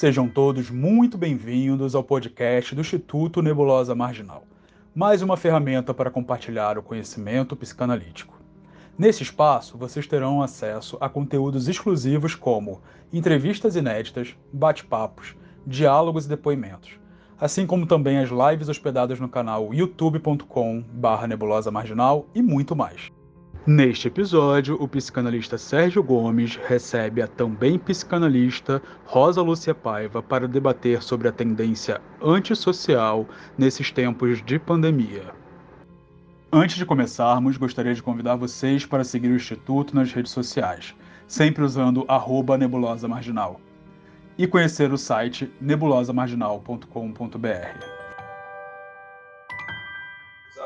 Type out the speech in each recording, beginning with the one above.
Sejam todos muito bem-vindos ao podcast do Instituto Nebulosa Marginal, mais uma ferramenta para compartilhar o conhecimento psicanalítico. Nesse espaço, vocês terão acesso a conteúdos exclusivos como entrevistas inéditas, bate-papos, diálogos e depoimentos, assim como também as lives hospedadas no canal youtube.com/nebulosa marginal e muito mais. Neste episódio, o psicanalista Sérgio Gomes recebe a também psicanalista Rosa Lúcia Paiva para debater sobre a tendência antissocial nesses tempos de pandemia. Antes de começarmos, gostaria de convidar vocês para seguir o Instituto nas redes sociais, sempre usando arroba nebulosa marginal, e conhecer o site nebulosamarginal.com.br.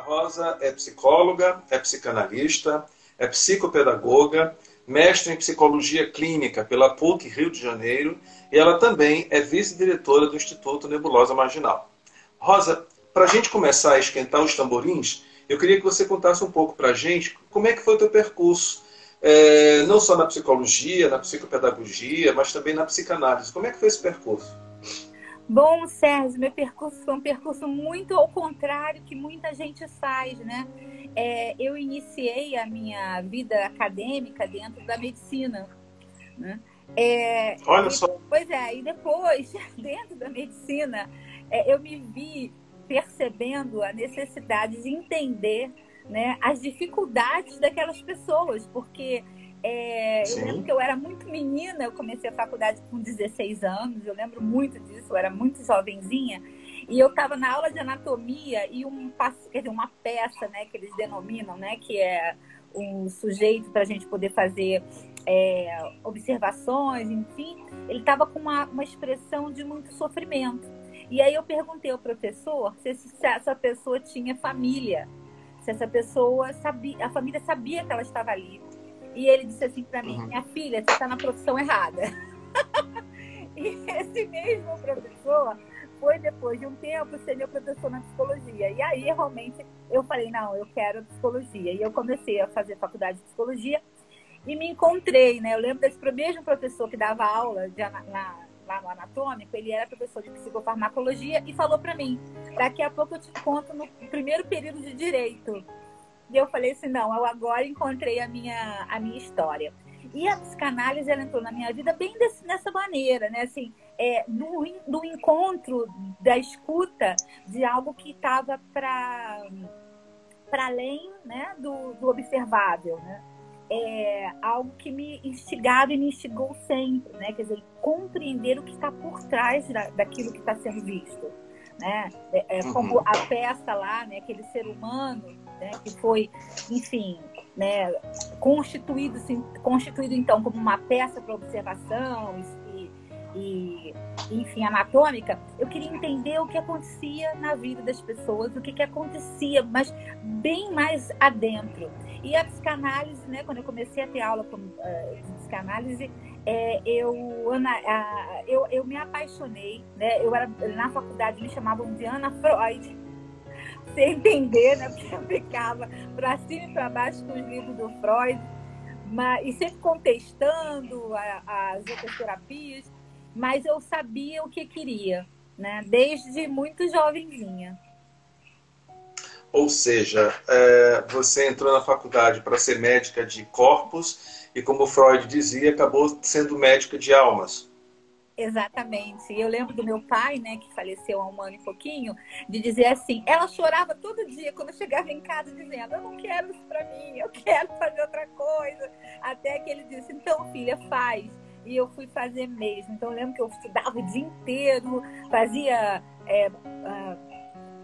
Rosa é psicóloga, é psicanalista, é psicopedagoga, mestre em psicologia clínica pela PUC Rio de Janeiro e ela também é vice-diretora do Instituto Nebulosa Marginal. Rosa, para a gente começar a esquentar os tamborins, eu queria que você contasse um pouco para a gente como é que foi o teu percurso, é, não só na psicologia, na psicopedagogia, mas também na psicanálise. Como é que foi esse percurso? Bom, Sérgio, meu percurso foi um percurso muito ao contrário que muita gente faz, né? É, eu iniciei a minha vida acadêmica dentro da medicina, né? É, Olha só. Pois é, e depois, dentro da medicina, é, eu me vi percebendo a necessidade de entender né, as dificuldades daquelas pessoas, porque é, eu lembro que eu era muito menina, eu comecei a faculdade com 16 anos, eu lembro muito disso, eu era muito jovenzinha. E eu estava na aula de anatomia e um, quer dizer, uma peça, né, que eles denominam, né, que é um sujeito para a gente poder fazer é, observações, enfim, ele estava com uma, uma expressão de muito sofrimento. E aí eu perguntei ao professor se, se essa pessoa tinha família, se essa pessoa sabia, a família sabia que ela estava ali. E ele disse assim para mim: uhum. Minha filha, você está na profissão errada. e esse mesmo professor foi, depois de um tempo, ser meu professor na psicologia. E aí, realmente, eu falei: Não, eu quero psicologia. E eu comecei a fazer faculdade de psicologia e me encontrei, né? Eu lembro desse mesmo professor que dava aula de, na, lá no anatômico, ele era professor de psicofarmacologia e falou para mim: daqui a pouco eu te conto no primeiro período de direito. E eu falei assim, não, eu agora encontrei a minha, a minha história. E a psicanálise, ela entrou na minha vida bem desse, dessa maneira, né? Assim, é, do, do encontro, da escuta de algo que estava para para além né, do, do observável, né? É algo que me instigava e me instigou sempre, né? Quer dizer, compreender o que está por trás da, daquilo que está sendo visto, né? É, é, como uhum. a peça lá, né? Aquele ser humano né, que foi, enfim, né, constituído, assim, constituído então como uma peça para observação e, e, enfim, anatômica, eu queria entender o que acontecia na vida das pessoas, o que, que acontecia, mas bem mais adentro. E a psicanálise, né, quando eu comecei a ter aula com, uh, de psicanálise, é, eu, Ana, uh, eu, eu me apaixonei, né, eu era, na faculdade me chamavam de Ana Freud, sem entender, né? Porque eu ficava para cima e para baixo com os livros do Freud, mas, e sempre contestando a, as outras terapias, mas eu sabia o que queria, né? Desde muito jovenzinha. Ou seja, é, você entrou na faculdade para ser médica de corpos e, como Freud dizia, acabou sendo médica de almas. Exatamente. Eu lembro do meu pai, né, que faleceu há um ano e pouquinho, de dizer assim: ela chorava todo dia quando chegava em casa, dizendo: Eu não quero isso para mim, eu quero fazer outra coisa. Até que ele disse: Então, filha, faz. E eu fui fazer mesmo. Então, eu lembro que eu estudava o dia inteiro, fazia. É, uh,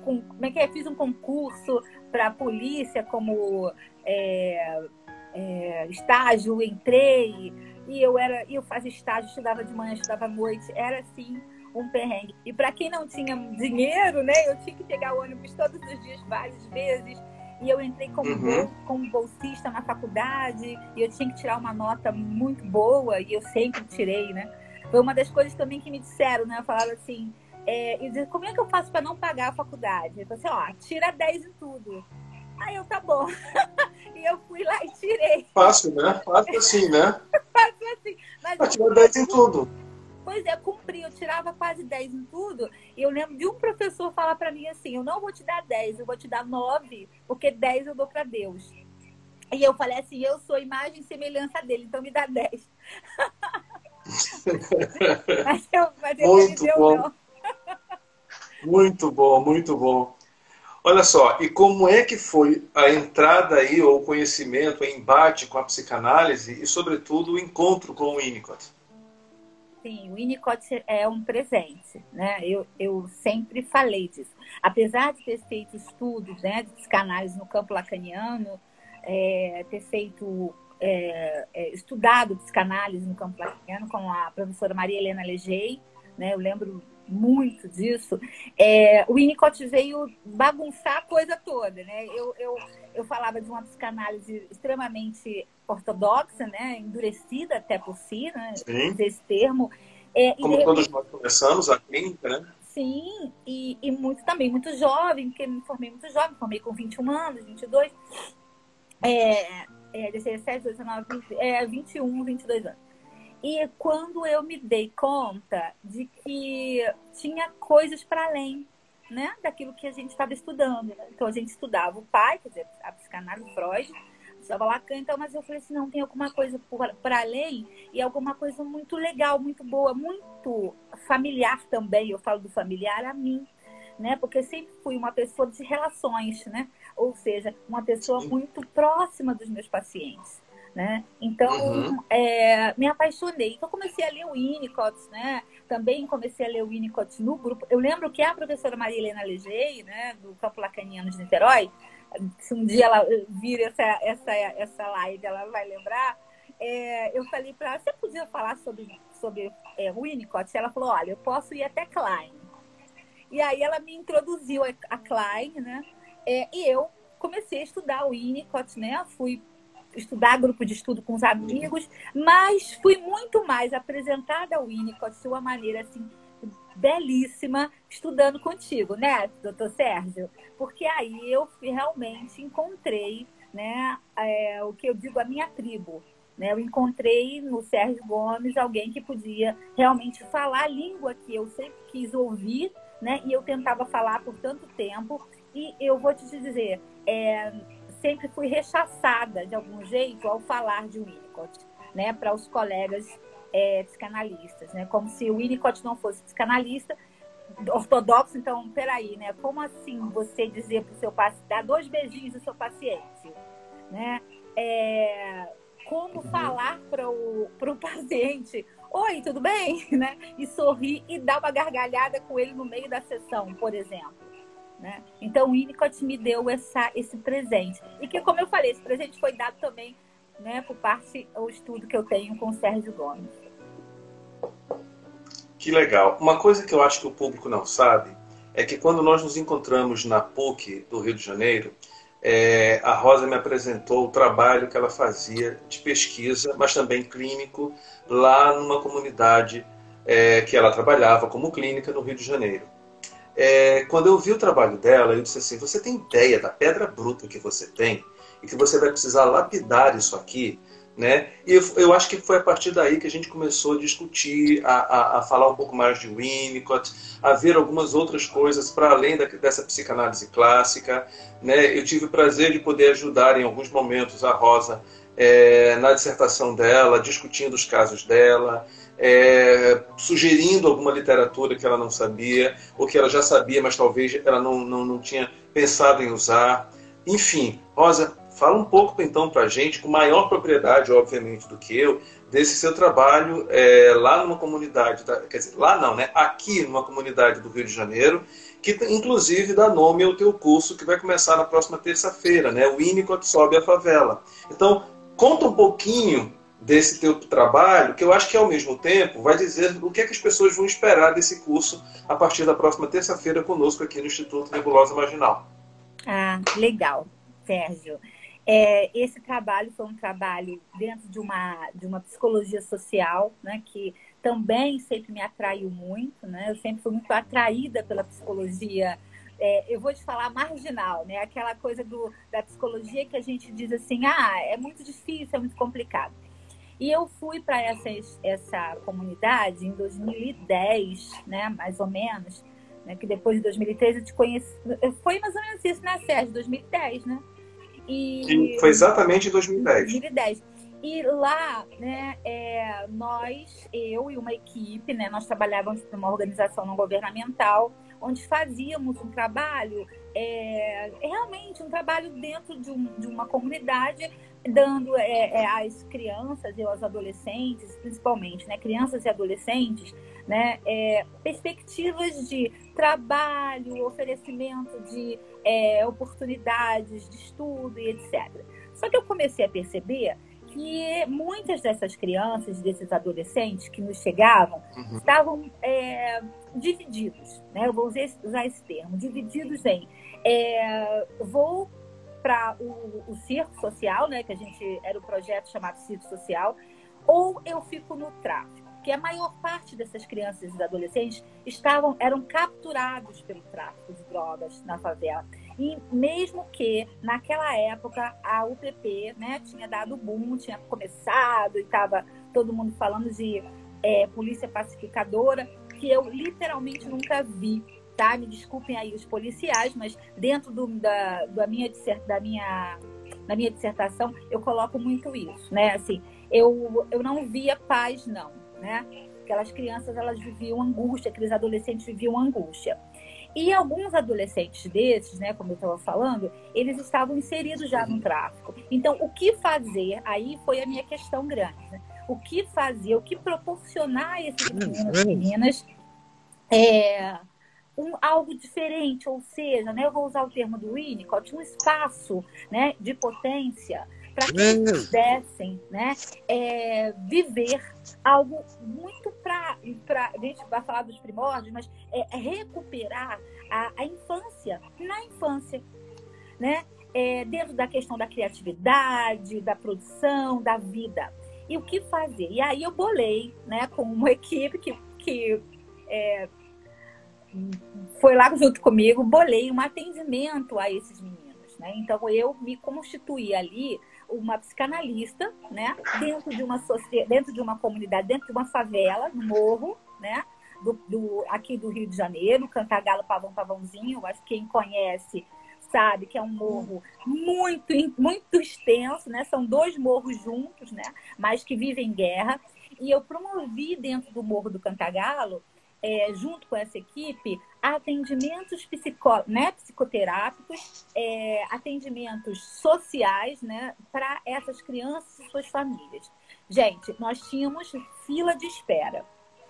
com, como é que é? Fiz um concurso para a polícia como é, é, estágio, entrei e eu era, eu fazia estágio, estudava de manhã, estudava à noite, era assim um perrengue. E para quem não tinha dinheiro, né, eu tinha que pegar o ônibus todos os dias, várias vezes. E eu entrei como, uhum. como bolsista na faculdade e eu tinha que tirar uma nota muito boa e eu sempre tirei, né? Foi uma das coisas também que me disseram, né? Falaram assim, é, eu disse, como é que eu faço para não pagar a faculdade? Eu falei assim, ó, tira 10 em tudo. Aí eu, tá bom. e eu fui lá e tirei. Fácil, né? Fácil assim, né? Fácil assim. Mas, tirar 10 em tudo. Pois é, cumpri, eu tirava quase 10 em tudo. E eu lembro de um professor falar para mim assim: eu não vou te dar 10, eu vou te dar 9, porque 10 eu dou para Deus. E eu falei assim: eu sou imagem e semelhança dele, então me dá 10. mas eu, mas muito bom. Não. muito bom, muito bom. Olha só, e como é que foi a entrada aí, ou o conhecimento, o embate com a psicanálise e, sobretudo, o encontro com o Winnicott? Sim, o Winnicott é um presente, né? Eu, eu sempre falei disso. Apesar de ter feito estudos né, de psicanálise no campo lacaniano, é, ter feito, é, é, estudado psicanálise no campo lacaniano com a professora Maria Helena Legei, né? Eu lembro muito disso, é, o Winnicott veio bagunçar a coisa toda, né? Eu, eu, eu falava de uma psicanálise extremamente ortodoxa, né? Endurecida até por si, né? Esse termo. É, Como todos nós começamos a clínica, né? Sim, e, e muito também, muito jovem, porque me formei muito jovem, formei com 21 anos, 22, é, é 17, 19, 20, é, 21, 22 anos. E quando eu me dei conta de que tinha coisas para além né, daquilo que a gente estava estudando. Né? Então a gente estudava o pai, quer dizer, a psicanálise Freud, estava Lacan, então, mas eu falei assim, não, tem alguma coisa para além e alguma coisa muito legal, muito boa, muito familiar também, eu falo do familiar a mim, né? Porque sempre fui uma pessoa de relações, né? Ou seja, uma pessoa muito próxima dos meus pacientes. Né? Então, uhum. é, me apaixonei. Então, comecei a ler o Winnicott, né? Também comecei a ler o Winnicott no grupo. Eu lembro que a professora Maria Helena Legei, né, do Campo Lacaniano de Niterói, se um dia ela vir essa, essa, essa live, ela vai lembrar, é, eu falei para ela, você podia falar sobre, sobre é, Winnicott? Ela falou, olha, eu posso ir até Klein. E aí ela me introduziu a Klein, né? É, e eu comecei a estudar o Winnicott, né? Fui estudar grupo de estudo com os amigos, mas fui muito mais apresentada ao Winnicott de uma maneira assim belíssima estudando contigo, né, doutor Sérgio? Porque aí eu realmente encontrei, né, é, o que eu digo, a minha tribo. Né? Eu encontrei no Sérgio Gomes alguém que podia realmente falar a língua que eu sempre quis ouvir, né, e eu tentava falar por tanto tempo. E eu vou te dizer, é, sempre fui rechaçada de algum jeito ao falar de Winnicott, né, para os colegas é, psicanalistas, né, como se o Winnicott não fosse psicanalista ortodoxo, então, peraí, né, como assim você dizer para o seu paciente, dar dois beijinhos ao seu paciente, né, é, como falar para o paciente, oi, tudo bem, né, e sorrir e dar uma gargalhada com ele no meio da sessão, por exemplo. Né? Então o Winnicott me deu essa, esse presente. E que, como eu falei, esse presente foi dado também né, por parte do estudo que eu tenho com o Sérgio Gomes. Que legal. Uma coisa que eu acho que o público não sabe é que quando nós nos encontramos na PUC do Rio de Janeiro, é, a Rosa me apresentou o trabalho que ela fazia de pesquisa, mas também clínico, lá numa comunidade é, que ela trabalhava como clínica no Rio de Janeiro é, quando eu vi o trabalho dela, eu disse assim: você tem ideia da pedra bruta que você tem e que você vai precisar lapidar isso aqui? Né? E eu, eu acho que foi a partir daí que a gente começou a discutir, a, a, a falar um pouco mais de Winnicott, a ver algumas outras coisas para além da, dessa psicanálise clássica. Né? Eu tive o prazer de poder ajudar em alguns momentos a Rosa é, na dissertação dela, discutindo os casos dela, é, sugerindo alguma literatura que ela não sabia, ou que ela já sabia, mas talvez ela não, não, não tinha pensado em usar. Enfim, Rosa, fala um pouco então para a gente, com maior propriedade, obviamente, do que eu, desse seu trabalho é, lá numa comunidade, quer dizer, lá não, né? Aqui numa comunidade do Rio de Janeiro, que inclusive dá nome ao teu curso que vai começar na próxima terça-feira, né? O Winnicott sobe a favela. Então, conta um pouquinho desse teu trabalho, que eu acho que ao mesmo tempo vai dizer o que, é que as pessoas vão esperar desse curso a partir da próxima terça-feira conosco aqui no Instituto Nebulosa Marginal. Ah, legal, Sérgio. É, esse trabalho foi um trabalho dentro de uma, de uma psicologia social, né, que também sempre me atraiu muito, né? Eu sempre fui muito atraída pela psicologia é, eu vou te falar marginal, né? Aquela coisa do, da psicologia que a gente diz assim, ah, é muito difícil, é muito complicado. E eu fui para essa, essa comunidade em 2010, né, mais ou menos, né, que depois de 2013 eu te conheci. Foi mais ou menos isso, né, Sérgio? 2010, né? E... Sim, foi exatamente em 2010. 2010. E lá, né, é, nós, eu e uma equipe, né, nós trabalhávamos para uma organização não governamental, onde fazíamos um trabalho, é, realmente um trabalho dentro de, um, de uma comunidade, dando é, é, às crianças e aos adolescentes, principalmente, né, crianças e adolescentes, né, é, perspectivas de trabalho, oferecimento de é, oportunidades de estudo e etc. Só que eu comecei a perceber que muitas dessas crianças, desses adolescentes que nos chegavam, uhum. estavam é, divididos, né? Eu vou usar esse termo, divididos em é, vou para o, o circo social, né? Que a gente era o um projeto chamado circo social, ou eu fico no tráfico que a maior parte dessas crianças e adolescentes estavam eram capturados pelo tráfico de drogas na favela. E mesmo que naquela época a UPP né, tinha dado boom, tinha começado e estava todo mundo falando de é, polícia pacificadora, que eu literalmente nunca vi. Tá? Me desculpem aí os policiais, mas dentro do, da, da, minha, da, minha, da minha dissertação eu coloco muito isso. Né? Assim, eu, eu não via paz, não. Né? Aquelas crianças elas viviam angústia, aqueles adolescentes viviam angústia. E alguns adolescentes desses, né, como eu estava falando, eles estavam inseridos já no tráfico. Então, o que fazer? Aí foi a minha questão grande. Né? O que fazer, o que proporcionar a esses meninos e meninas é, um, algo diferente, ou seja, né, eu vou usar o termo do Winnicott, um espaço né, de potência para que eles pudessem né, é, viver algo muito para. A gente vai falar dos primórdios, mas é, é recuperar a, a, infância na infância. Né? É, dentro da questão da criatividade, da produção, da vida. E o que fazer? E aí eu bolei né, com uma equipe que, que é, foi lá junto comigo, bolei um atendimento a esses meninos. Né? Então eu me constituí ali uma psicanalista, né? Dentro de uma sociedade, dentro de uma comunidade, dentro de uma favela, no morro, né? Do, do, aqui do Rio de Janeiro, Cantagalo Pavão Pavãozinho, acho que quem conhece sabe que é um morro muito, muito extenso, né? São dois morros juntos, né? Mas que vivem em guerra. E eu promovi dentro do Morro do Cantagalo é, junto com essa equipe, atendimentos psicó né, psicoterápicos, é, atendimentos sociais né, para essas crianças e suas famílias. Gente, nós tínhamos fila de espera.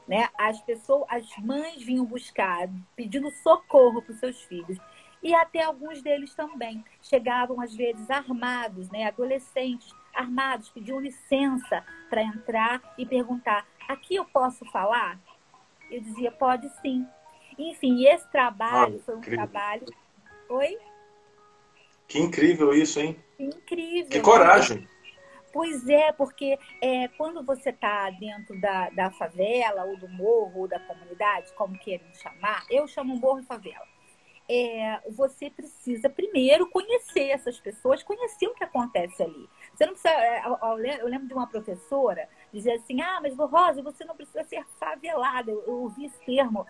Né? As pessoas, as mães vinham buscar, pedindo socorro para os seus filhos. E até alguns deles também chegavam, às vezes, armados, né? adolescentes armados, pediam licença para entrar e perguntar: aqui eu posso falar? Eu dizia, pode sim. Enfim, esse trabalho ah, foi um incrível. trabalho. Oi? Que incrível isso, hein? incrível. Que coragem. Pois é, porque é, quando você está dentro da, da favela, ou do morro, ou da comunidade, como queiram chamar, eu chamo morro e favela. É, você precisa primeiro conhecer essas pessoas, conhecer o que acontece ali. Você não precisa. É, eu lembro de uma professora dizer assim: ah, mas Rosa, você não precisa ser favelada. Eu, eu ouvi esse termo,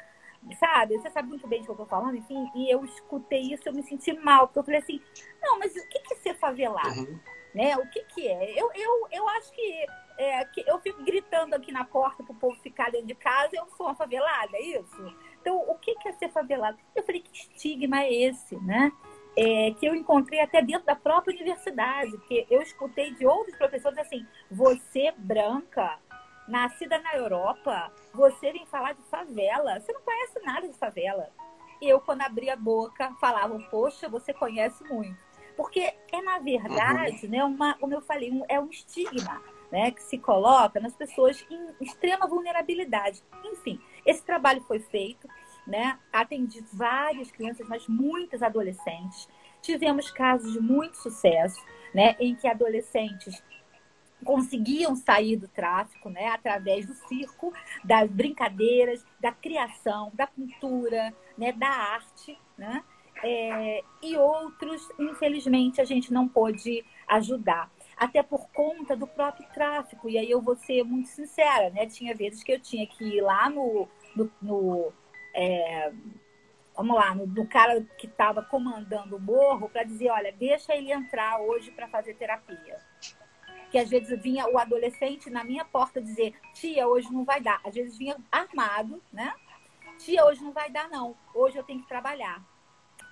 sabe? Você sabe muito bem do que eu estou falando, enfim. E eu escutei isso, eu me senti mal, porque eu falei assim: não, mas o que é ser favelado? Uhum. Né? O que, que é? Eu, eu, eu acho que, é, que eu fico gritando aqui na porta para o povo ficar dentro de casa, eu sou uma favelada, é isso? Então, o que, que é ser favelado? Eu falei: que estigma é esse, né? É, que eu encontrei até dentro da própria universidade, porque eu escutei de outros professores assim: você branca, nascida na Europa, você vem falar de favela, você não conhece nada de favela. E eu, quando abri a boca, falava: poxa, você conhece muito. Porque é, na verdade, uhum. né, uma, como eu falei, um, é um estigma né, que se coloca nas pessoas em extrema vulnerabilidade. Enfim, esse trabalho foi feito né? Atendi várias crianças, mas muitas adolescentes. Tivemos casos de muito sucesso, né? Em que adolescentes conseguiam sair do tráfico, né? Através do circo, das brincadeiras, da criação, da pintura, né? Da arte, né? É, e outros, infelizmente, a gente não pôde ajudar. até por conta do próprio tráfico. E aí eu vou ser muito sincera, né? Tinha vezes que eu tinha que ir lá no, no, no é, vamos lá, no, no cara que estava comandando o morro para dizer, olha, deixa ele entrar hoje para fazer terapia. Que às vezes vinha o adolescente na minha porta dizer, tia, hoje não vai dar. Às vezes vinha armado, né? Tia, hoje não vai dar, não. Hoje eu tenho que trabalhar.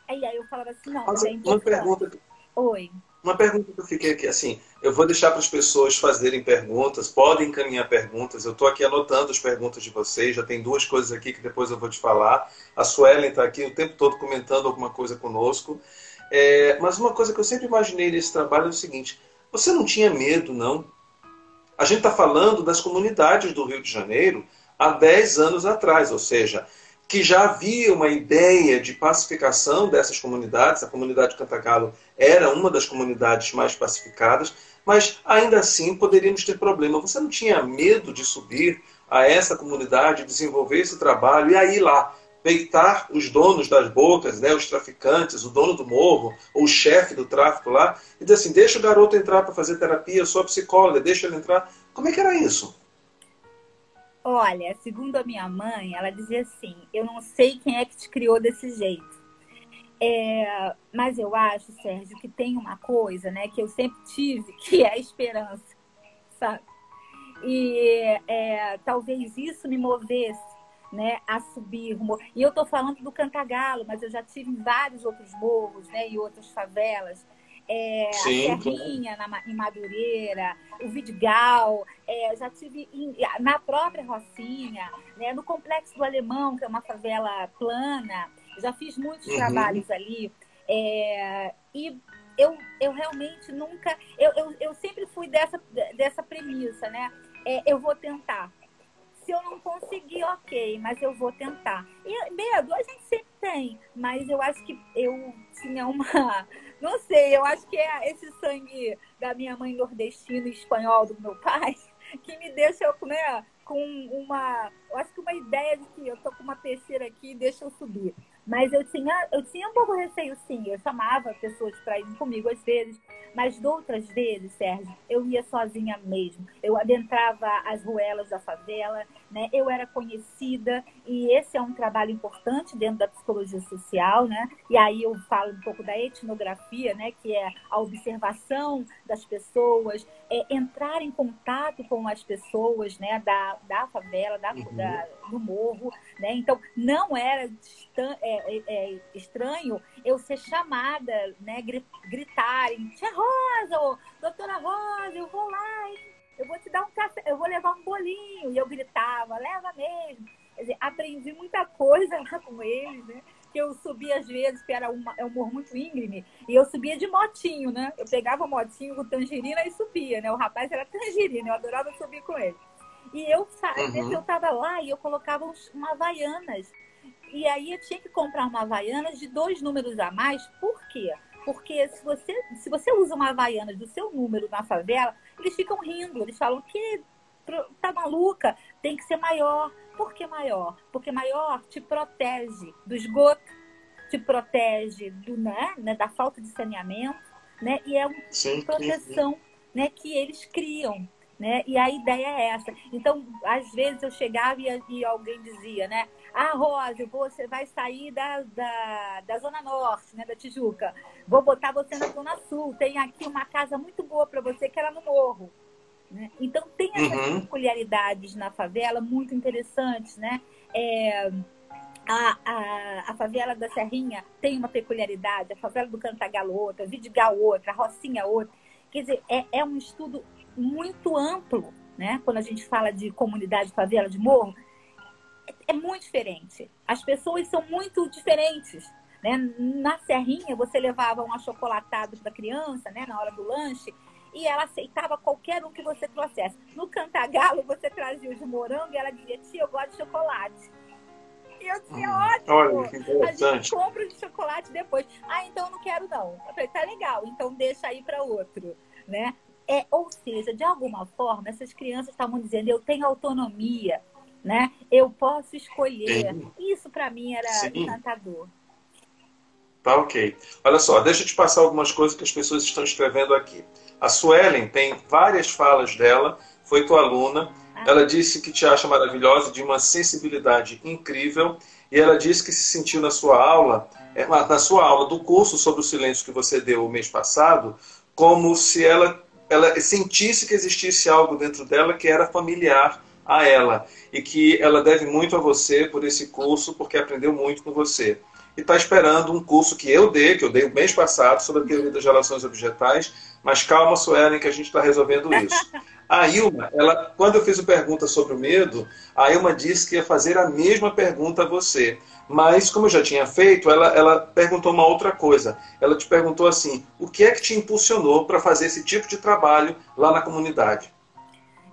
E aí eu falava assim, não, Mas, é uma pergunta. Oi. Uma pergunta que eu fiquei aqui, assim, eu vou deixar para as pessoas fazerem perguntas, podem encaminhar perguntas. Eu estou aqui anotando as perguntas de vocês, já tem duas coisas aqui que depois eu vou te falar. A Suelen está aqui o tempo todo comentando alguma coisa conosco. É, mas uma coisa que eu sempre imaginei nesse trabalho é o seguinte: você não tinha medo, não? A gente está falando das comunidades do Rio de Janeiro há 10 anos atrás, ou seja, que já havia uma ideia de pacificação dessas comunidades. A comunidade Cantagalo era uma das comunidades mais pacificadas, mas ainda assim poderíamos ter problema. Você não tinha medo de subir a essa comunidade, desenvolver esse trabalho e aí lá peitar os donos das bocas, né, os traficantes, o dono do morro, ou o chefe do tráfico lá, e dizer assim, deixa o garoto entrar para fazer terapia, eu sou psicóloga, deixa ele entrar. Como é que era isso? Olha, segundo a minha mãe, ela dizia assim: eu não sei quem é que te criou desse jeito. É, mas eu acho, Sérgio, que tem uma coisa, né, que eu sempre tive, que é a esperança, sabe? E é, talvez isso me movesse, né, a subir. E eu estou falando do Cantagalo, mas eu já tive em vários outros morros, né, e outras favelas é, Sim, a Serrinha na, em Madureira, o Vidigal, é, já tive em, na própria Rocinha, né, no Complexo do Alemão, que é uma favela plana, já fiz muitos uhum. trabalhos ali. É, e eu, eu realmente nunca. Eu, eu, eu sempre fui dessa, dessa premissa, né? É, eu vou tentar. Se eu não conseguir, ok, mas eu vou tentar. E medo a gente sempre tem, mas eu acho que eu tinha uma não sei, eu acho que é esse sangue da minha mãe nordestina espanhol do meu pai que me deixa né, com uma. Eu acho que uma ideia de que eu tô com uma peixeira aqui e deixa eu subir. Mas eu tinha, eu tinha um pouco de receio, sim. Eu chamava pessoas para ir comigo às vezes, mas de outras vezes, Sérgio, eu ia sozinha mesmo. Eu adentrava as ruelas da favela, né? Eu era conhecida e esse é um trabalho importante dentro da psicologia social, né? E aí eu falo um pouco da etnografia, né? Que é a observação das pessoas, é entrar em contato com as pessoas, né? Da, da favela, da, uhum. da do morro, né? Então não era é, é, é, estranho eu ser chamada, né, gritarem, tia Rosa, ou, doutora Rosa, eu vou lá, hein? Eu vou te dar um café, eu vou levar um bolinho. E eu gritava, leva mesmo. Quer dizer, aprendi muita coisa lá com eles, né? Que eu subia às vezes, que era uma, é um morro muito íngreme, e eu subia de motinho, né? Eu pegava o motinho com tangerina e subia, né? O rapaz era tangerina, eu adorava subir com ele. E eu, às vezes, uhum. eu tava lá e eu colocava uns, uma Havaianas e aí eu tinha que comprar uma Havaianas de dois números a mais. Por quê? Porque se você, se você usa uma Havaianas do seu número na favela, eles ficam rindo. Eles falam que tá maluca, tem que ser maior. Por que maior? Porque maior te protege do esgoto, te protege do, né, né da falta de saneamento, né? E é uma sim, proteção sim. Né, que eles criam. Né? E a ideia é essa. Então, às vezes eu chegava e, e alguém dizia, né? Ah, Rosa, você vai sair da, da, da Zona Norte, né, da Tijuca. Vou botar você na Zona Sul. Tem aqui uma casa muito boa para você, que era no morro. Né? Então, tem essas uhum. peculiaridades na favela muito interessantes, né? É, a, a, a, favela da Serrinha tem uma peculiaridade, a favela do Cantagalo outra, Vidigal outra, a Rocinha outra. Quer dizer, é, é um estudo muito amplo, né? Quando a gente fala de comunidade, favela, de morro, é muito diferente. As pessoas são muito diferentes. Né? Na Serrinha, você levava um achocolatado para a criança né? na hora do lanche e ela aceitava qualquer um que você trouxesse. No Cantagalo, você trazia o de morango e ela dizia, tia, eu gosto de chocolate. E eu dizia, hum, ótimo, olha, a gente compra o de chocolate depois. Ah, então eu não quero não. Eu falei, tá legal, então deixa aí para outro. Né? É, ou seja, de alguma forma, essas crianças estavam dizendo, eu tenho autonomia, né? Eu posso escolher. Sim. Isso para mim era Sim. encantador. Tá ok. Olha só, deixa eu te passar algumas coisas que as pessoas estão escrevendo aqui. A Suelen tem várias falas dela, foi tua aluna. Ah. Ela disse que te acha maravilhosa, de uma sensibilidade incrível. E ela disse que se sentiu na sua aula, é, na sua aula do curso sobre o silêncio que você deu o mês passado, como se ela, ela sentisse que existisse algo dentro dela que era familiar a ela e que ela deve muito a você por esse curso, porque aprendeu muito com você. E está esperando um curso que eu dei, que eu dei o mês passado, sobre a teoria das relações objetais. Mas calma, Suelen, que a gente está resolvendo isso. A Ilma, ela, quando eu fiz a pergunta sobre o medo, a Ilma disse que ia fazer a mesma pergunta a você. Mas, como eu já tinha feito, ela, ela perguntou uma outra coisa. Ela te perguntou assim: o que é que te impulsionou para fazer esse tipo de trabalho lá na comunidade?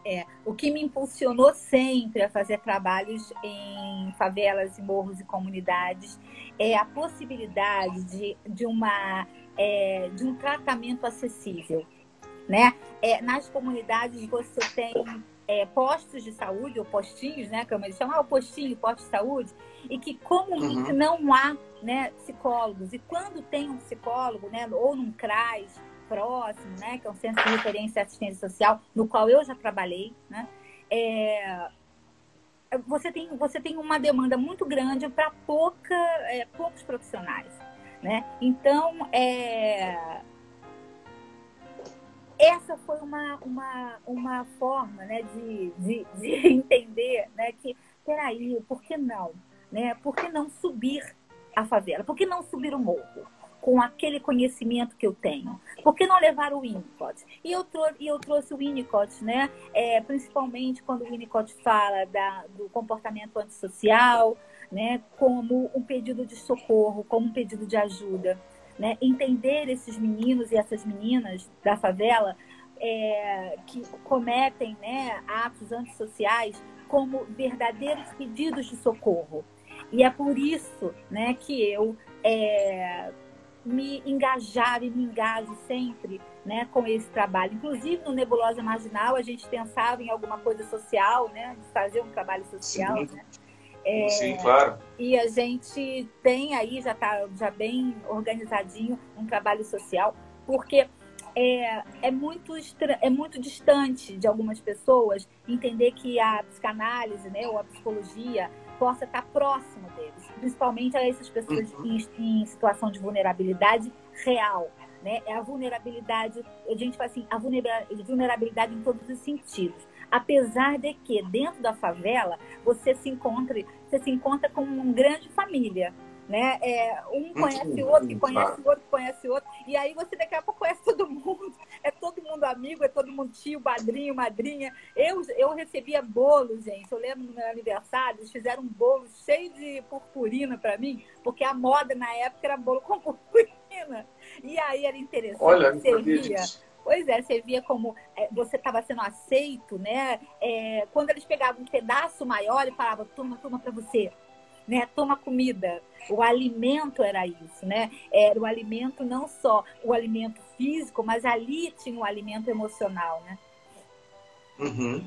É, o que me impulsionou sempre a fazer trabalhos em favelas, e morros e comunidades é a possibilidade de, de, uma, é, de um tratamento acessível. Né? É, nas comunidades você tem é, postos de saúde, ou postinhos, né? Como eles chamam, ah, o postinho, posto de saúde, e que comumente uhum. não há né, psicólogos. E quando tem um psicólogo, né, ou num CRAS, próximo, né, que é um centro de referência e assistência social, no qual eu já trabalhei, né, é, você, tem, você tem uma demanda muito grande para pouca, é, poucos profissionais. Né? Então, é, essa foi uma, uma, uma forma né, de, de, de entender né, que, peraí, por que não? Né? Por que não subir a favela? Por que não subir o morro? Com aquele conhecimento que eu tenho? Por que não levar o Winnicott? E eu, e eu trouxe o Winnicott, né? É, principalmente quando o Winnicott fala da, do comportamento antissocial, né? como um pedido de socorro, como um pedido de ajuda. Né? Entender esses meninos e essas meninas da favela é, que cometem né, atos antissociais como verdadeiros pedidos de socorro. E é por isso né, que eu é, me engajar e me engajo sempre né, com esse trabalho. Inclusive, no Nebulosa Marginal, a gente pensava em alguma coisa social, né, de fazer um trabalho social. Sim. Né? É, Sim, claro. E a gente tem aí, já está já bem organizadinho, um trabalho social, porque é, é, muito, é muito distante de algumas pessoas entender que a psicanálise né, ou a psicologia possa estar próximo deles, principalmente a essas pessoas uhum. em, em, situação de vulnerabilidade real. Né? É a vulnerabilidade, a gente fala assim, a vulnerabilidade em todos os sentidos. Apesar de que dentro da favela você se encontre, você se encontra com uma grande família, né? É, um conhece o outro, que conhece o outro, conhece o outro, e aí você daqui a pouco conhece todo mundo, é todo mundo amigo, é todo mundo tio, padrinho, madrinha. Eu, eu recebia bolo, gente. Eu lembro no meu aniversário, eles fizeram um bolo cheio de purpurina para mim, porque a moda na época era bolo com purpurina. E aí era interessante, Olha. Pois é, você via como é, você estava sendo aceito, né? É, quando eles pegavam um pedaço maior e falavam, toma, toma para você né? Toma comida. O alimento era isso, né? Era o alimento não só o alimento físico, mas ali tinha o alimento emocional, né? Uhum.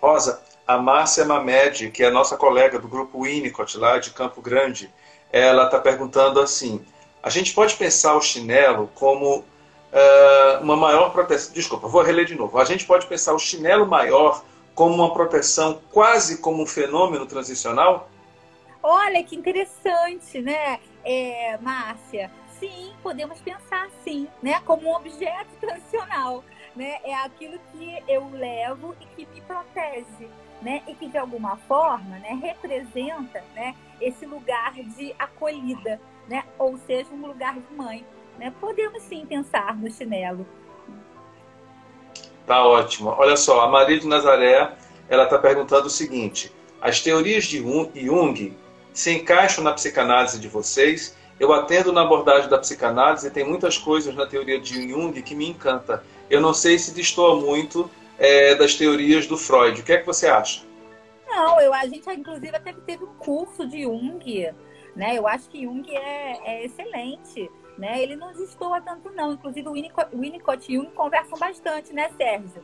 Rosa, a Márcia Mamed, que é nossa colega do grupo Winnicott lá de Campo Grande, ela está perguntando assim: a gente pode pensar o chinelo como uh, uma maior proteção? Desculpa, vou reler de novo. A gente pode pensar o chinelo maior como uma proteção quase como um fenômeno transicional? Olha que interessante, né, é, Márcia? Sim, podemos pensar assim, né, como um objeto tradicional, né? É aquilo que eu levo e que me protege, né? E que de alguma forma, né, representa, né, esse lugar de acolhida, né? Ou seja, um lugar de mãe, né? Podemos sim pensar no chinelo. Tá ótimo. Olha só, a Maria de Nazaré, ela está perguntando o seguinte: as teorias de Jung se encaixam na psicanálise de vocês. Eu atendo na abordagem da psicanálise e tem muitas coisas na teoria de Jung que me encanta. Eu não sei se destoa muito é, das teorias do Freud. O que é que você acha? Não, eu, a gente inclusive até teve um curso de Jung, né? Eu acho que Jung é, é excelente, né? Ele não destoa tanto não. Inclusive o Winnicott, Winnicott e Jung conversam bastante, né, Sérgio?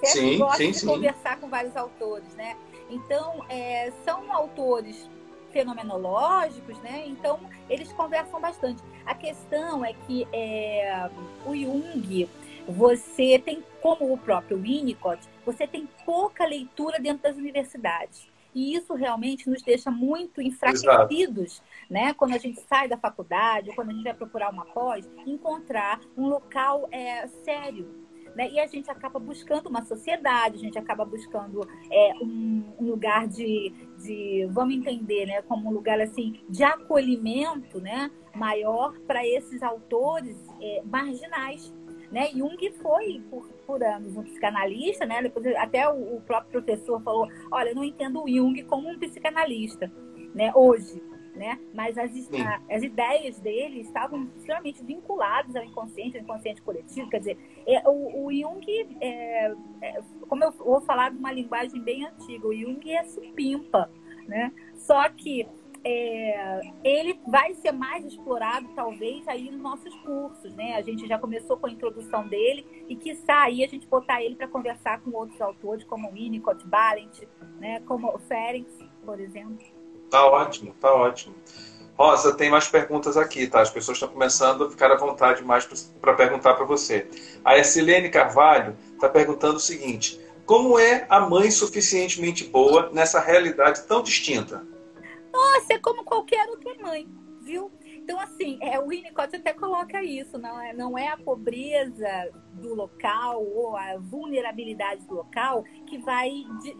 Sérgio sim, gosta sim, de sim. conversar com vários autores, né? Então, é, são autores fenomenológicos, né? Então eles conversam bastante. A questão é que é, o Jung você tem, como o próprio Winnicott, você tem pouca leitura dentro das universidades. E isso realmente nos deixa muito enfraquecidos, Exato. né? Quando a gente sai da faculdade, quando a gente vai procurar uma pós, encontrar um local é, sério, né? E a gente acaba buscando uma sociedade, a gente acaba buscando é, um, um, lugar de, de, vamos entender, né, como um lugar assim de acolhimento, né, maior para esses autores é, marginais. Né? Jung foi por, por anos um psicanalista, né? Depois, até o, o próprio professor falou: olha, eu não entendo o Jung como um psicanalista, né? Hoje, né? Mas as, a, as ideias dele estavam extremamente vinculadas ao inconsciente, ao inconsciente coletivo. Quer dizer, é, o, o, Jung, é, é, como eu vou falar de uma linguagem bem antiga, o Jung é supimpa, né? Só que é, ele vai ser mais explorado, talvez, aí nos nossos cursos, né? A gente já começou com a introdução dele e, que aí a gente botar ele para conversar com outros autores, como Winnicott, Balint, né? Como o Ferenc, por exemplo. Tá ótimo, tá ótimo. Rosa, tem mais perguntas aqui, tá? As pessoas estão começando a ficar à vontade mais para perguntar para você. A Silene Carvalho está perguntando o seguinte: como é a mãe suficientemente boa nessa realidade tão distinta? Nossa, é como qualquer outra mãe, viu? Então, assim, é, o Winnicott até coloca isso, não é, não é a pobreza do local ou a vulnerabilidade do local que vai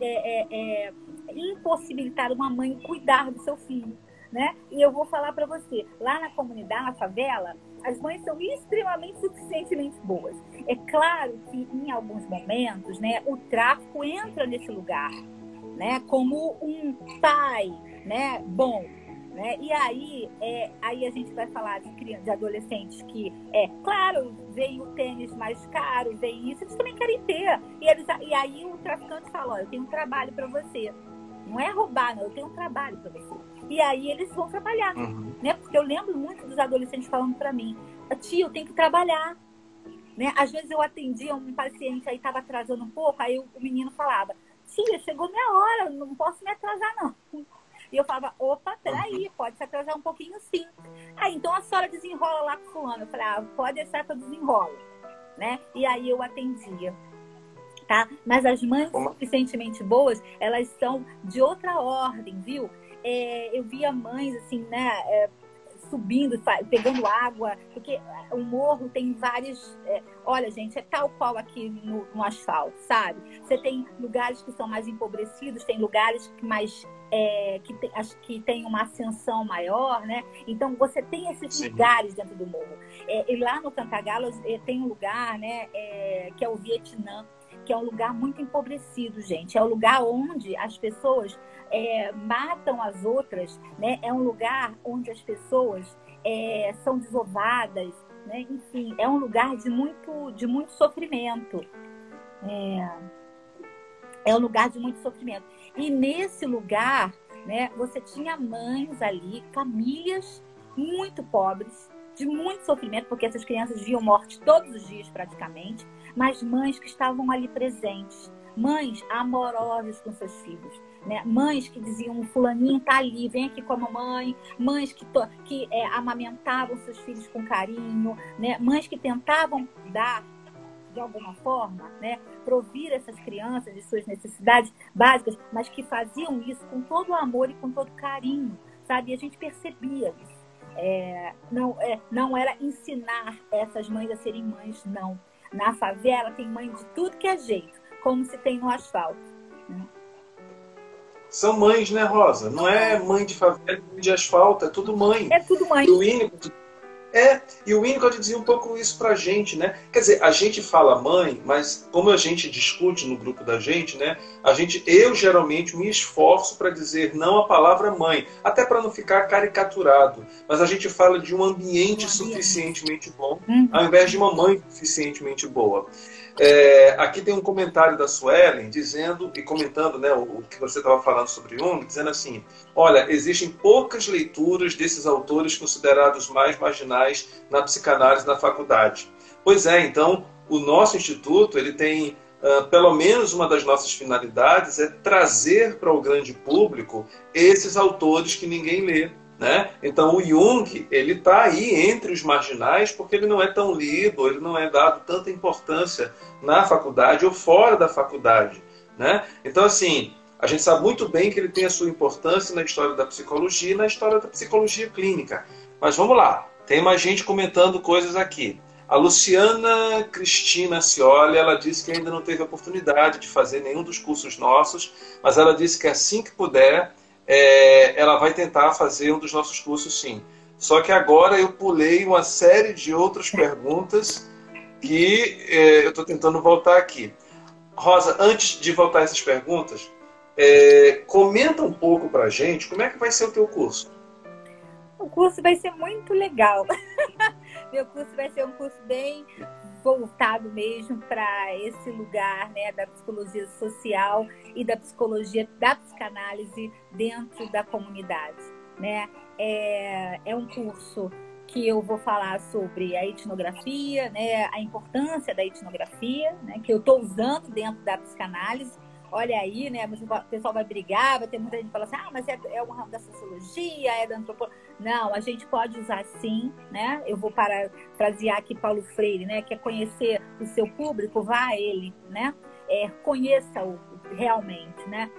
é, é, é, impossibilitar uma mãe cuidar do seu filho. Né? E eu vou falar para você, lá na comunidade, na favela, as mães são extremamente suficientemente boas. É claro que em alguns momentos, né, o tráfico entra nesse lugar, né, como um pai, né, bom, né? E aí, é, aí a gente vai falar de, crianças, de adolescentes que, é claro, vem o tênis mais caro, vem isso, eles também querem ter. E, eles, e aí o traficante fala, olha, eu tenho um trabalho para você. Não é roubar, não, eu tenho um trabalho para você. E aí eles vão trabalhar, uhum. né? Porque eu lembro muito dos adolescentes falando para mim, tia, eu tenho que trabalhar. Né? Às vezes eu atendia um paciente aí estava atrasando um pouco, aí o menino falava, tia, chegou minha hora, não posso me atrasar não. E eu falava, opa, peraí, pode se atrasar um pouquinho sim. Aí, então a senhora desenrola lá com fulano. Eu falei, ah, pode deixar que eu desenrolo. Né? E aí eu atendia. Tá? Mas as mães suficientemente boas, elas são de outra ordem, viu? É, eu via mães, assim, né? É, subindo, pegando água, porque o morro tem vários. É, olha, gente, é tal qual aqui no, no, asfalto, sabe? Você tem lugares que são mais empobrecidos, tem lugares que mais. É, que, tem, acho que tem uma ascensão maior, né? Então você tem esses Sim. lugares dentro do morro. É, e lá no Cantagalo tem um lugar, né? Que é o Vietnã que é um lugar muito empobrecido, gente. É o um lugar onde as pessoas é, matam as outras, né? É um lugar onde as pessoas é, são desovadas, né? Enfim, é um lugar de muito, de muito sofrimento. É, é um lugar de muito sofrimento. E nesse lugar, né? Você tinha mães ali, famílias muito pobres, de muito sofrimento, porque essas crianças viam morte todos os dias praticamente, mas mães que estavam ali presentes, mães amorosas com seus filhos, né? Mães que diziam, fulaninho tá ali, vem aqui com a mamãe. Mães que, que é, amamentavam seus filhos com carinho, né? Mães que tentavam dar de alguma forma, né, provir essas crianças de suas necessidades básicas, mas que faziam isso com todo o amor e com todo carinho, sabe? E a gente percebia isso. É, não, é, não era ensinar essas mães a serem mães, não. Na favela tem mãe de tudo que é jeito, como se tem no asfalto. São mães, né, Rosa? Não é mãe de favela, mãe de asfalto, é tudo mãe. É tudo mãe. E o é, e o Winnicott dizia um pouco isso pra gente, né? Quer dizer, a gente fala mãe, mas como a gente discute no grupo da gente, né? A gente, eu geralmente me esforço para dizer não a palavra mãe, até para não ficar caricaturado. Mas a gente fala de um ambiente suficientemente bom, uhum. ao invés de uma mãe suficientemente boa. É, aqui tem um comentário da Suelen dizendo e comentando né, o, o que você estava falando sobre Jung, dizendo assim: olha, existem poucas leituras desses autores considerados mais marginais na psicanálise na faculdade. Pois é, então o nosso instituto ele tem uh, pelo menos uma das nossas finalidades é trazer para o grande público esses autores que ninguém lê Né? Então o Jung ele está aí entre os marginais porque ele não é tão lido, ele não é dado tanta importância na faculdade ou fora da faculdade. Né? Então assim, a gente sabe muito bem que ele tem a sua importância na história da psicologia e na história da psicologia clínica. Mas vamos lá, tem mais gente comentando coisas aqui. A Luciana Cristina Cioli, ela disse que ainda não teve oportunidade de fazer nenhum dos cursos nossos, mas ela disse que assim que puder, é, ela vai tentar fazer um dos nossos cursos sim. Só que agora eu pulei uma série de outras perguntas que é, eu estou tentando voltar aqui. Rosa, antes de voltar essas perguntas, é, comenta um pouco para gente como é que vai ser o teu curso. O curso vai ser muito legal. Meu curso vai ser um curso bem voltado mesmo para esse lugar né, da psicologia social e da psicologia da psicanálise dentro da comunidade. Né? É, é um curso que eu vou falar sobre a etnografia, né, a importância da etnografia, né, que eu estou usando dentro da psicanálise olha aí, né? O pessoal vai brigar, vai ter muita gente que fala assim, ah, mas é, é um ramo da sociologia, é da antropologia. Não, a gente pode usar sim, né? Eu vou parafrasear aqui Paulo Freire, né? Quer conhecer o seu público, vá a ele, né? É, Conheça-o realmente, né?